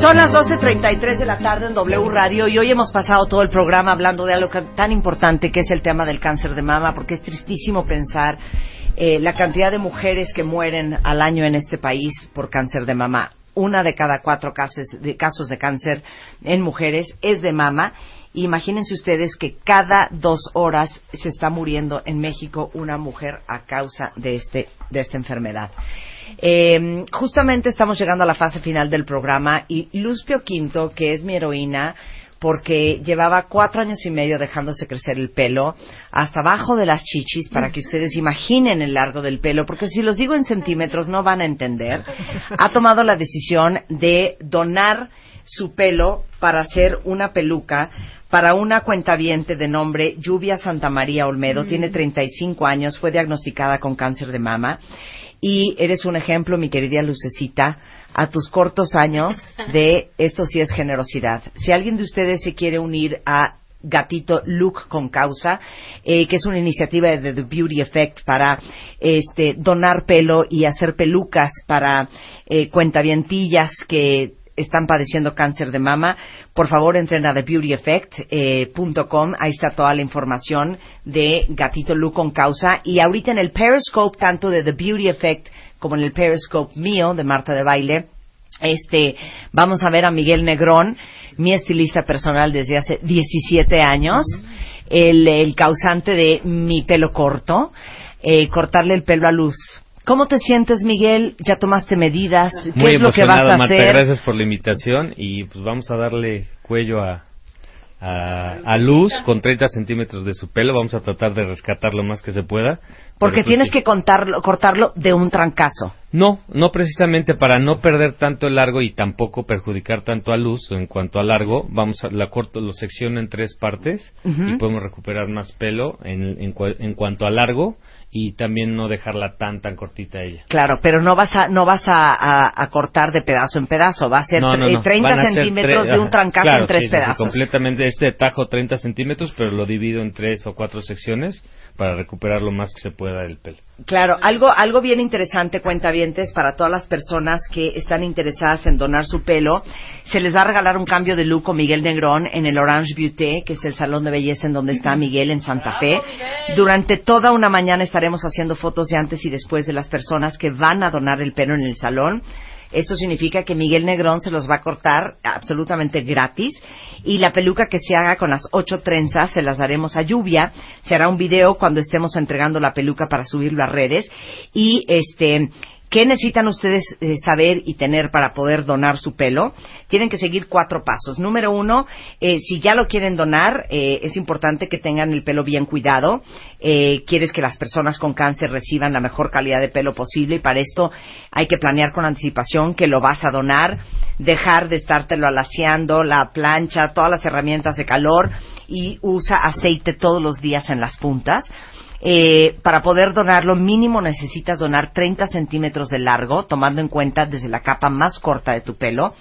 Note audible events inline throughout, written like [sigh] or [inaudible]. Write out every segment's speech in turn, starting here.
Son las 12.33 de la tarde en W Radio y hoy hemos pasado todo el programa hablando de algo tan importante que es el tema del cáncer de mama, porque es tristísimo pensar eh, la cantidad de mujeres que mueren al año en este país por cáncer de mama. Una de cada cuatro casos de, casos de cáncer en mujeres es de mama. Imagínense ustedes que cada dos horas se está muriendo en México una mujer a causa de, este, de esta enfermedad. Eh, justamente estamos llegando a la fase final del programa y Luz Pio Quinto, que es mi heroína, porque llevaba cuatro años y medio dejándose crecer el pelo hasta abajo de las chichis para que ustedes imaginen el largo del pelo, porque si los digo en centímetros no van a entender, ha tomado la decisión de donar su pelo para hacer una peluca para una cuentaviente de nombre Lluvia Santa María Olmedo, tiene 35 años, fue diagnosticada con cáncer de mama y eres un ejemplo, mi querida Lucecita, a tus cortos años de esto sí es generosidad. Si alguien de ustedes se quiere unir a Gatito Look con Causa, eh, que es una iniciativa de The Beauty Effect para este, donar pelo y hacer pelucas para eh, cuentavientillas que están padeciendo cáncer de mama, por favor entren a thebeautyeffect.com, ahí está toda la información de Gatito Lu con causa y ahorita en el Periscope tanto de The Beauty Effect como en el Periscope mío de Marta de Baile, este, vamos a ver a Miguel Negrón, mi estilista personal desde hace 17 años, el, el causante de mi pelo corto, eh, cortarle el pelo a luz. ¿Cómo te sientes, Miguel? ¿Ya tomaste medidas? ¿Qué Muy es lo que vas a Marta, hacer? gracias por la invitación y pues vamos a darle cuello a, a, a Luz con 30 centímetros de su pelo. Vamos a tratar de rescatar lo más que se pueda. Porque pues, tienes sí. que contarlo, cortarlo de un trancazo. No, no precisamente para no perder tanto el largo y tampoco perjudicar tanto a Luz en cuanto a largo. Vamos a la corto, lo secciono en tres partes y podemos recuperar más pelo en, en, en cuanto a largo y también no dejarla tan tan cortita ella. Claro, pero no vas a no vas a, a- a cortar de pedazo en pedazo, va a ser No, no, tre- no. 30 Van a ser centímetros de un trancazo claro, en tres sí, sí, sí, pedazos. completamente. Este tajo 30 centímetros, pero lo divido en tres o cuatro secciones para recuperar lo más que se pueda del pelo. Claro, algo, algo bien interesante, cuentavientes, para todas las personas que están interesadas en donar su pelo, se les va a regalar un cambio de look con Miguel Negrón en el Orange Beauty, que es el salón de belleza en donde está Miguel en Santa Fe. Durante toda una mañana estaremos haciendo fotos de antes y después de las personas que van a donar el pelo en el salón. Esto significa que Miguel Negrón se los va a cortar absolutamente gratis y la peluca que se haga con las ocho trenzas se las daremos a lluvia. Se hará un video cuando estemos entregando la peluca para subirlo a redes y este ¿Qué necesitan ustedes eh, saber y tener para poder donar su pelo? Tienen que seguir cuatro pasos. Número uno, eh, si ya lo quieren donar, eh, es importante que tengan el pelo bien cuidado. Eh, quieres que las personas con cáncer reciban la mejor calidad de pelo posible y para esto hay que planear con anticipación que lo vas a donar, dejar de estártelo alaciando, la plancha, todas las herramientas de calor y usa aceite todos los días en las puntas. Eh, para poder donarlo mínimo necesitas donar 30 centímetros de largo, tomando en cuenta desde la capa más corta de tu pelo.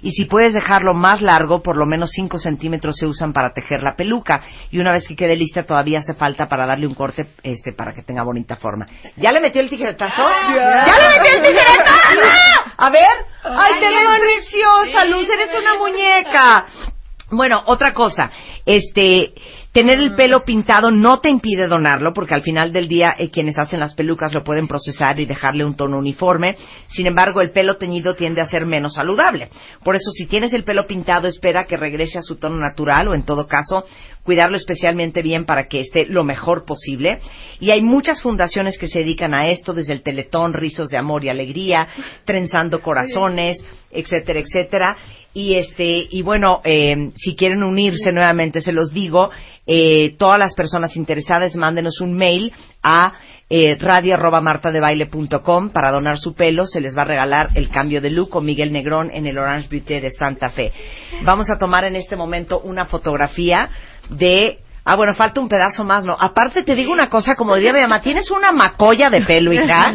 Y si puedes dejarlo más largo, por lo menos 5 centímetros se usan para tejer la peluca. Y una vez que quede lista, todavía hace falta para darle un corte este, para que tenga bonita forma. ¿Ya le metió el tijeretazo? ¿Ya, le metió el tijeretazo? [laughs] A ver. ¡Ay, te veo preciosa, Luz! ¡Eres una muñeca! Bueno, otra cosa. Este, Tener el pelo pintado no te impide donarlo, porque al final del día eh, quienes hacen las pelucas lo pueden procesar y dejarle un tono uniforme. Sin embargo, el pelo teñido tiende a ser menos saludable. Por eso, si tienes el pelo pintado, espera que regrese a su tono natural o, en todo caso, cuidarlo especialmente bien para que esté lo mejor posible. Y hay muchas fundaciones que se dedican a esto, desde el Teletón, Rizos de Amor y Alegría, Trenzando Corazones, etcétera, etcétera. Y este, y bueno, eh, si quieren unirse nuevamente, se los digo, eh, todas las personas interesadas, mándenos un mail a eh, radio arroba martadebaile.com para donar su pelo. Se les va a regalar el cambio de look con Miguel Negrón en el Orange Beauty de Santa Fe. Vamos a tomar en este momento una fotografía de Ah, bueno, falta un pedazo más, ¿no? Aparte te digo una cosa, como diría mi mamá, tienes una macolla de pelo, hija.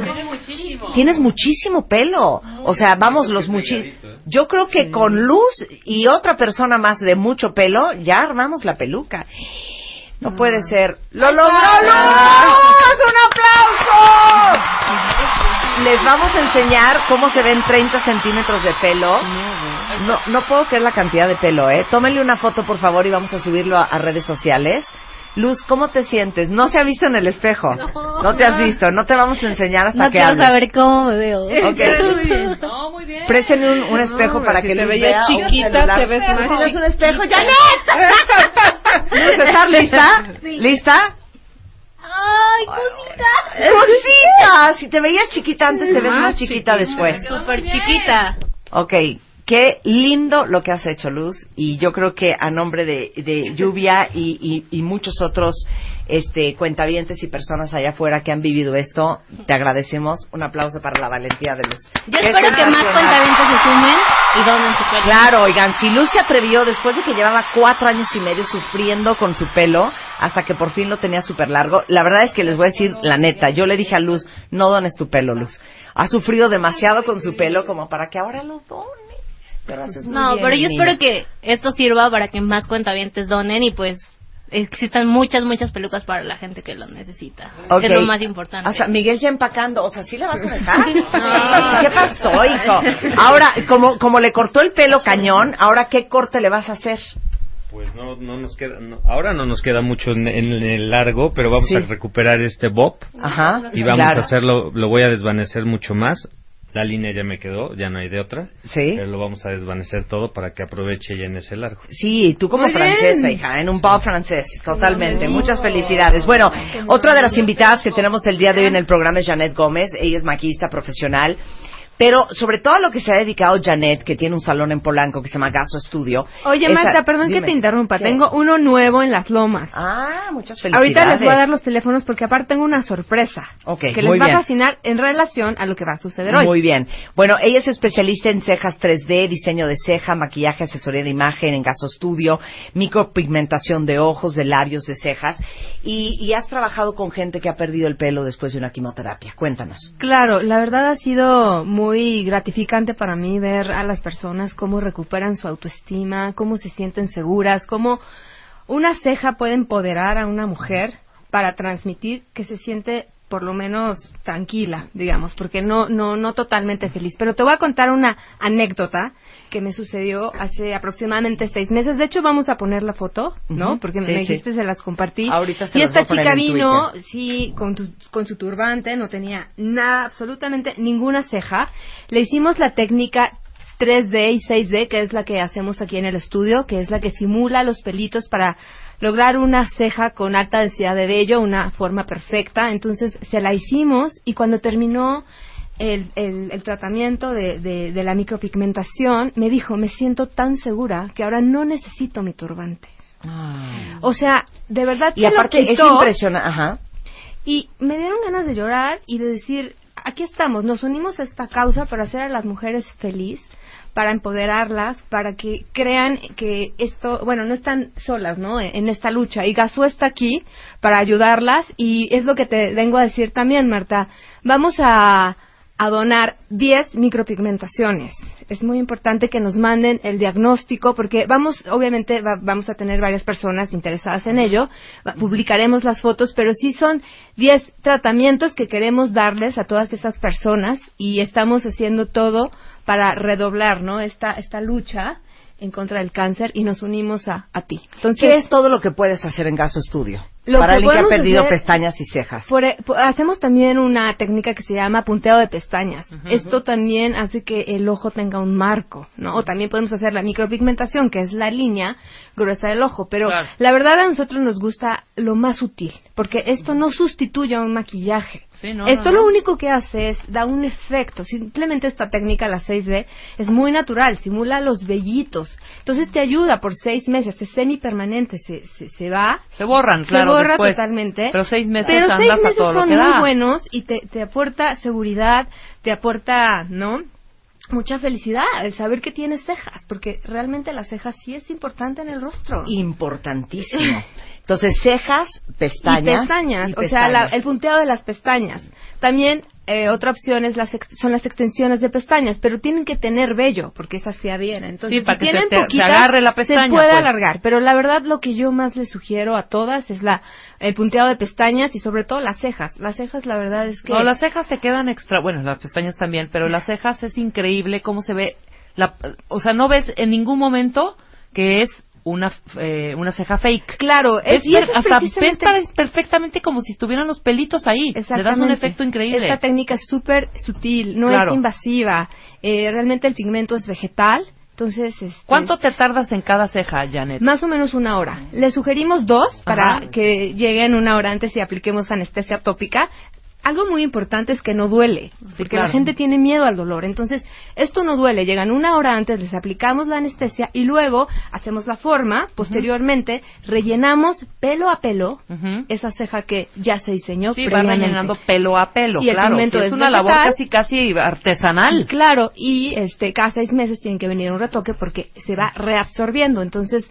Tienes muchísimo pelo. O sea, vamos, los muchísimos. Yo creo que con luz y otra persona más de mucho pelo, ya armamos la peluca. No puede ser. ¡Lo logró Luz! ¡Un aplauso! Les vamos a enseñar cómo se ven 30 centímetros de pelo. No, no puedo creer la cantidad de pelo, ¿eh? Tómenle una foto, por favor, y vamos a subirlo a, a redes sociales. Luz, ¿cómo te sientes? No se ha visto en el espejo. No, te has visto. No te vamos a enseñar hasta No que quiero hables. saber cómo me veo. Ok. [laughs] Muy bien. No, muy bien. Un, un espejo para si que te Luz chiquita, te ves más ¿Tienes un chiquita. espejo? ¡Janet! [laughs] Luz, ¿estás lista? ¿Lista? Ay, cosita. ¡Cosita! Si te veías chiquita antes, te ves más chiquita después. Súper chiquita. Ok, qué lindo lo que has hecho, Luz. Y yo creo que a nombre de, de Lluvia y, y- y muchos otros este, cuentavientes y personas allá afuera que han vivido esto, te agradecemos. Un aplauso para la valentía de Luz. Yo espero que más cuentavientes se sumen y donen su pelo. Claro, oigan, si Luz se atrevió después de que llevaba cuatro años y medio sufriendo con su pelo, hasta que por fin lo tenía súper largo, la verdad es que les voy a decir la neta, yo le dije a Luz, no dones tu pelo, Luz. Ha sufrido demasiado con su pelo como para que ahora lo done. No, bien, pero yo espero que esto sirva para que más cuentavientes donen y pues existan muchas, muchas pelucas para la gente que lo necesita. Ok. Es lo más importante. O sea, Miguel ya empacando, o sea, ¿sí le vas a [laughs] dejar? ¿Qué pasó, hijo? Ahora, como, como le cortó el pelo cañón, ahora ¿qué corte le vas a hacer? Pues no, no nos queda, no- ahora no nos queda mucho en, en el largo, pero vamos Sí. a recuperar este bob Ajá. y vamos claro. a hacerlo, lo voy a desvanecer mucho más. La línea ya me quedó, ya no hay de otra. Sí. Pero lo vamos a desvanecer todo para que aproveche ya en ese largo. Sí, tú como Muy bien. francesa, hija, en un pub francés, totalmente. Muchas felicidades. Bueno, otra de las invitadas que tenemos el día de hoy en el programa es Janet Gómez. Ella es maquillista profesional. Pero sobre todo a lo que se ha dedicado Janet, que tiene un salón en Polanco que se llama Gaso Studio. Oye, Marta, perdón dime. que te interrumpa. ¿Qué? Tengo uno nuevo en las lomas. Ah, muchas felicidades. Ahorita les voy a dar los teléfonos porque aparte tengo una sorpresa. Que muy les va bien. a fascinar en relación a lo que va a suceder hoy. Muy bien. Bueno, ella es especialista en cejas 3D, diseño de ceja, maquillaje, asesoría de imagen en Gaso Studio, micropigmentación de ojos, de labios, de cejas. Y, y has trabajado con gente que ha perdido el pelo después de una quimioterapia. Cuéntanos. Claro, la verdad ha sido muy gratificante para mí ver a las personas cómo recuperan su autoestima, cómo se sienten seguras, cómo una ceja puede empoderar a una mujer para transmitir que se siente por lo menos tranquila, digamos, porque no no no totalmente feliz. Pero te voy a contar una anécdota que me sucedió hace aproximadamente seis meses. De hecho, vamos a poner la foto, ¿no? Porque Sí, me sí. dijiste se las compartí. Ahorita se y esta chica vino, sí, con, tu- con su turbante, no tenía nada, absolutamente ninguna ceja. Le hicimos la técnica 3D y 6D, que es la que hacemos aquí en el estudio, que es la que simula los pelitos para lograr una ceja con alta densidad de vello, una forma perfecta. Entonces se la hicimos y cuando terminó el, el- el tratamiento de, de- de la micropigmentación, me dijo, me siento tan segura que ahora no necesito mi turbante. O sea, de verdad Y lo aparte es impresionante. Ajá. Y me dieron ganas de llorar y de decir, aquí estamos, nos unimos a esta causa para hacer a las mujeres feliz, para empoderarlas, para que crean que esto, bueno, no están solas, ¿no? En esta lucha. Y Gasú está aquí para ayudarlas y es lo que te vengo a decir también, Marta. Vamos a, a donar 10 micropigmentaciones. Es muy importante que nos manden el diagnóstico porque vamos, obviamente va- vamos a tener varias personas interesadas en ello, publicaremos las fotos, pero sí son 10 tratamientos que queremos darles a todas esas personas y estamos haciendo todo para redoblar, ¿no? Esta, esta lucha en contra del cáncer y nos unimos a, a ti. Entonces, ¿Qué es todo lo que puedes hacer en Gaso Estudio? Lo para que alguien que ha perdido hacer- pestañas y cejas. Por- por- hacemos también una técnica que se llama punteo de pestañas. Esto también hace que el ojo tenga un marco, ¿no? O también podemos hacer la micropigmentación, que es la línea gruesa del ojo. Pero Claro. la verdad a nosotros nos gusta lo más sutil, porque esto no sustituye a un maquillaje. Sí, no, esto no, no. lo único que hace es da un efecto. Simplemente esta técnica, la 6D, es muy natural, simula los vellitos. Entonces te ayuda por seis meses, es semipermanente, se, se, se va Se borran, claro, se borra después. totalmente. Pero seis meses Pero a lo son que muy da. buenos y te, te aporta seguridad, te aporta, ¿no? Mucha felicidad el saber que tienes cejas, porque realmente las cejas sí es importante en el rostro. Importantísimo. Entonces, cejas, pestañas. Y pestañas, y o sea, la- el punteado de las pestañas. También eh, otra opción es las ex- son las extensiones de pestañas, pero tienen que tener vello, porque esas se adhieren. Entonces, Sí, para si que se tienen te- se agarre la pestaña, se puede pues. alargar. Pero la verdad, lo que yo más les sugiero a todas es la el punteado de pestañas y sobre todo las cejas. Las cejas, la verdad es que No, las cejas te quedan extra, bueno, las pestañas también, pero las cejas es increíble cómo se ve, la, o sea, no ves en ningún momento que es una eh, una ceja fake. Claro, es, Es y es hasta pare- perfectamente como si estuvieran los pelitos ahí. Le das un efecto increíble. Esta técnica es súper sutil, no Claro. es invasiva. Eh, realmente el pigmento es vegetal, entonces... este, ¿Cuánto te tardas en cada ceja, Janet? Más o menos una hora. Le sugerimos dos para Ajá. que lleguen una hora antes y apliquemos anestesia tópica. Algo muy importante es que no duele, porque claro. la gente tiene miedo al dolor. Entonces, esto no duele. Llegan una hora antes, les aplicamos la anestesia y luego hacemos la forma. Posteriormente, rellenamos pelo a pelo esa ceja que ya se diseñó Sí, va previamente. rellenando pelo a pelo, Y el claro. sí, es es una labor casi casi artesanal. Claro, y este cada seis meses tienen que venir un retoque porque se va reabsorbiendo. Entonces,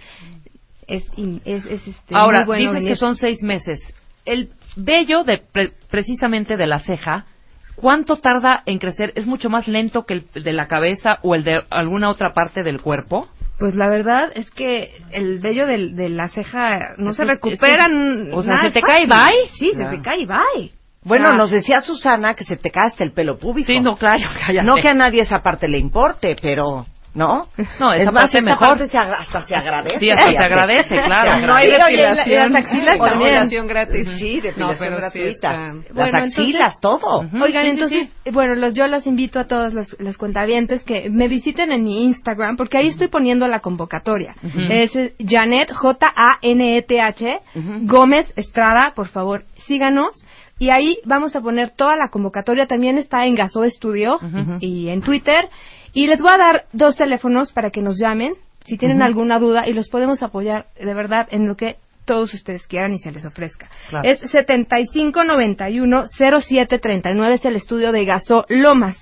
es, es, es, este, Ahora, muy bueno dicen venir. que son seis meses. El vello de pre- precisamente de la ceja, ¿cuánto tarda en crecer? ¿Es mucho más lento que el de la cabeza o el de alguna otra parte del cuerpo? Pues la verdad es que el vello de, la ceja no se es- recupera. eso es- o sea, nada ¿se te fácil. cae, bye? Sí, Claro. se te cae, bye. Bueno, nos decía Susana que se te cae hasta el pelo público. Sí, no, claro, cállate. No que a nadie esa parte le importe, pero... ¿No? No, esa es más, parte esa mejor. parte se agra- hasta se agradece. Sí, hasta se agradece, claro. Se No hay y las axilas también. Depilación gratis. Sí, depilación No, pero sí gratuita. está- Las Bueno, axilas, entonces- todo. Oigan, Sí, sí, entonces, bueno, los, yo los invito a todos los, los cuentavientes que me visiten en mi Instagram, porque ahí estoy poniendo la convocatoria. Es eh, Janet, J-A-N-E-T-H, Gómez Estrada, por favor, síganos. Y ahí vamos a poner toda la convocatoria. También está en Gaso Estudio y en Twitter. Y les voy a dar dos teléfonos para que nos llamen si tienen alguna duda y los podemos apoyar de verdad en lo que todos ustedes quieran y se les ofrezca. Claro. Es 7591-0739, es el estudio de Gaso Lomas.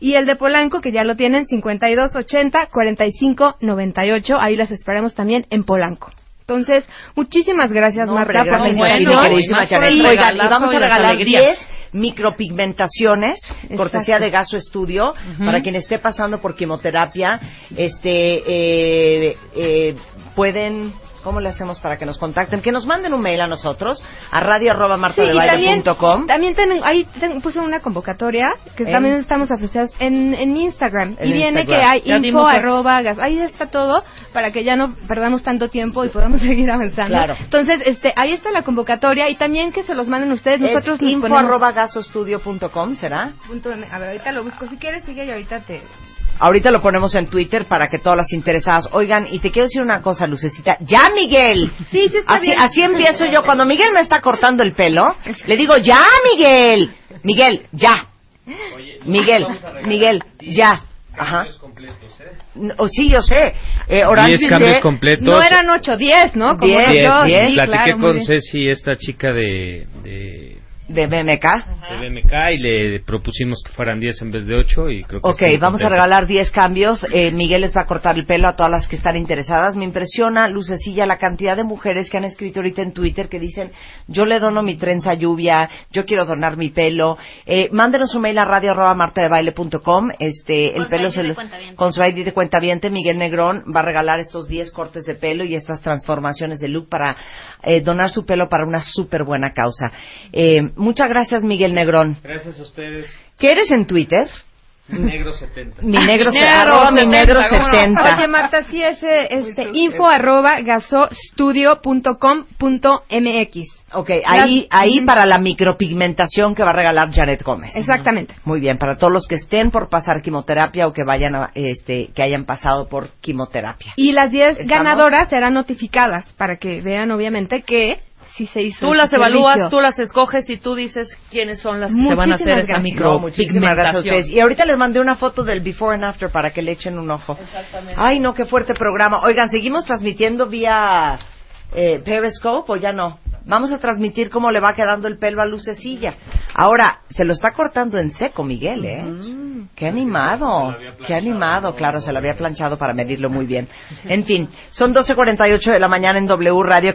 Y el de Polanco, que ya lo tienen, 5280-4598. Ahí las esperamos también en Polanco. Entonces, muchísimas gracias, No, Marta, por la bueno, y vamos a regalar alegrías. 10 micropigmentaciones, cortesía de Gaso Estudio, para quien esté pasando por quimioterapia, este, eh, eh, pueden, ¿cómo le hacemos para que nos contacten? Que nos manden un mail a nosotros, a radio arroba Sí, también, también ten- ahí ten- puse una convocatoria que ¿En? también estamos asociados en, en Instagram. En y viene Instagram. que hay Ya info arroba gas. Ahí está todo para que ya no perdamos tanto tiempo y podamos [laughs] seguir avanzando. Claro. Entonces, este, ahí está la convocatoria y también que se los manden ustedes. Nosotros info ponemos- arroba gasostudio.com, ¿será? punto. A ver, ahorita lo busco. Si quieres, sigue y ahorita te... Ahorita lo ponemos en Twitter para que todas las interesadas oigan. Y te quiero decir una cosa, Lucecita. ¡Ya, Miguel! [laughs] Sí, sí está así, bien. así empiezo yo. Cuando Miguel me está cortando el pelo, [laughs] le digo, ¡ya, Miguel! Miguel, ya. Miguel, Miguel, ya. Ajá. No, oh, sí, yo sé. Eh, Oral 10 B cambios de- completos. No eran 8, 10, ¿no? Como Diez, yo. diez. Sí, Platiqué claro, con. Ceci, esta chica de, de, de BMK. de BMK, y le propusimos que fueran 10 en vez de 8 y creo que Ok, vamos a regalar 10 cambios. Eh, Miguel les va a cortar el pelo a todas las que están interesadas. Me impresiona, Lucecilla, la cantidad de mujeres que han escrito ahorita en Twitter que dicen, yo le dono mi trenza lluvia, yo quiero donar mi pelo. Eh, mándenos un mail a radio arroba martadebaile.com. Este, el Con pelo se cuentaviente. con su ID de cuentaviente, Miguel Negrón va a regalar estos 10 cortes de pelo y estas transformaciones de look para eh, donar su pelo para una súper buena causa. Eh, muchas gracias, Miguel Negrón. Gracias a ustedes. ¿Qué eres en Twitter? Negro 70. Mi negro, se- Negro arroba mi 70, negro ¿cómo no? 70. Oye, Marta, sí es este, info arroba gasostudio.com.mx. Ok, ahí, ahí para la micropigmentación que va a regalar Janet Gómez. Exactamente. Muy bien, para todos los que estén por pasar quimioterapia o que vayan a, este, que hayan pasado por quimioterapia. Y las 10 ¿Estamos? ganadoras serán notificadas para que vean, obviamente, que sí se hizo. Tú las evalúas, servicio. tú las escoges y tú dices quiénes son las que se van a hacer esa gracias. No, muchísimas gracias a ustedes. Y ahorita les mandé una foto del before and after para que le echen un ojo. Ay, no, qué fuerte programa. Oigan, ¿seguimos transmitiendo vía eh, Periscope o ya no? Vamos a transmitir cómo le va quedando el pelo a Lucecilla. Ahora, se lo está cortando en seco, Miguel, ¿eh? Qué animado, qué animado. Claro, se lo había planchado para medirlo muy bien. En fin, son 12.48 de la mañana en W Radio.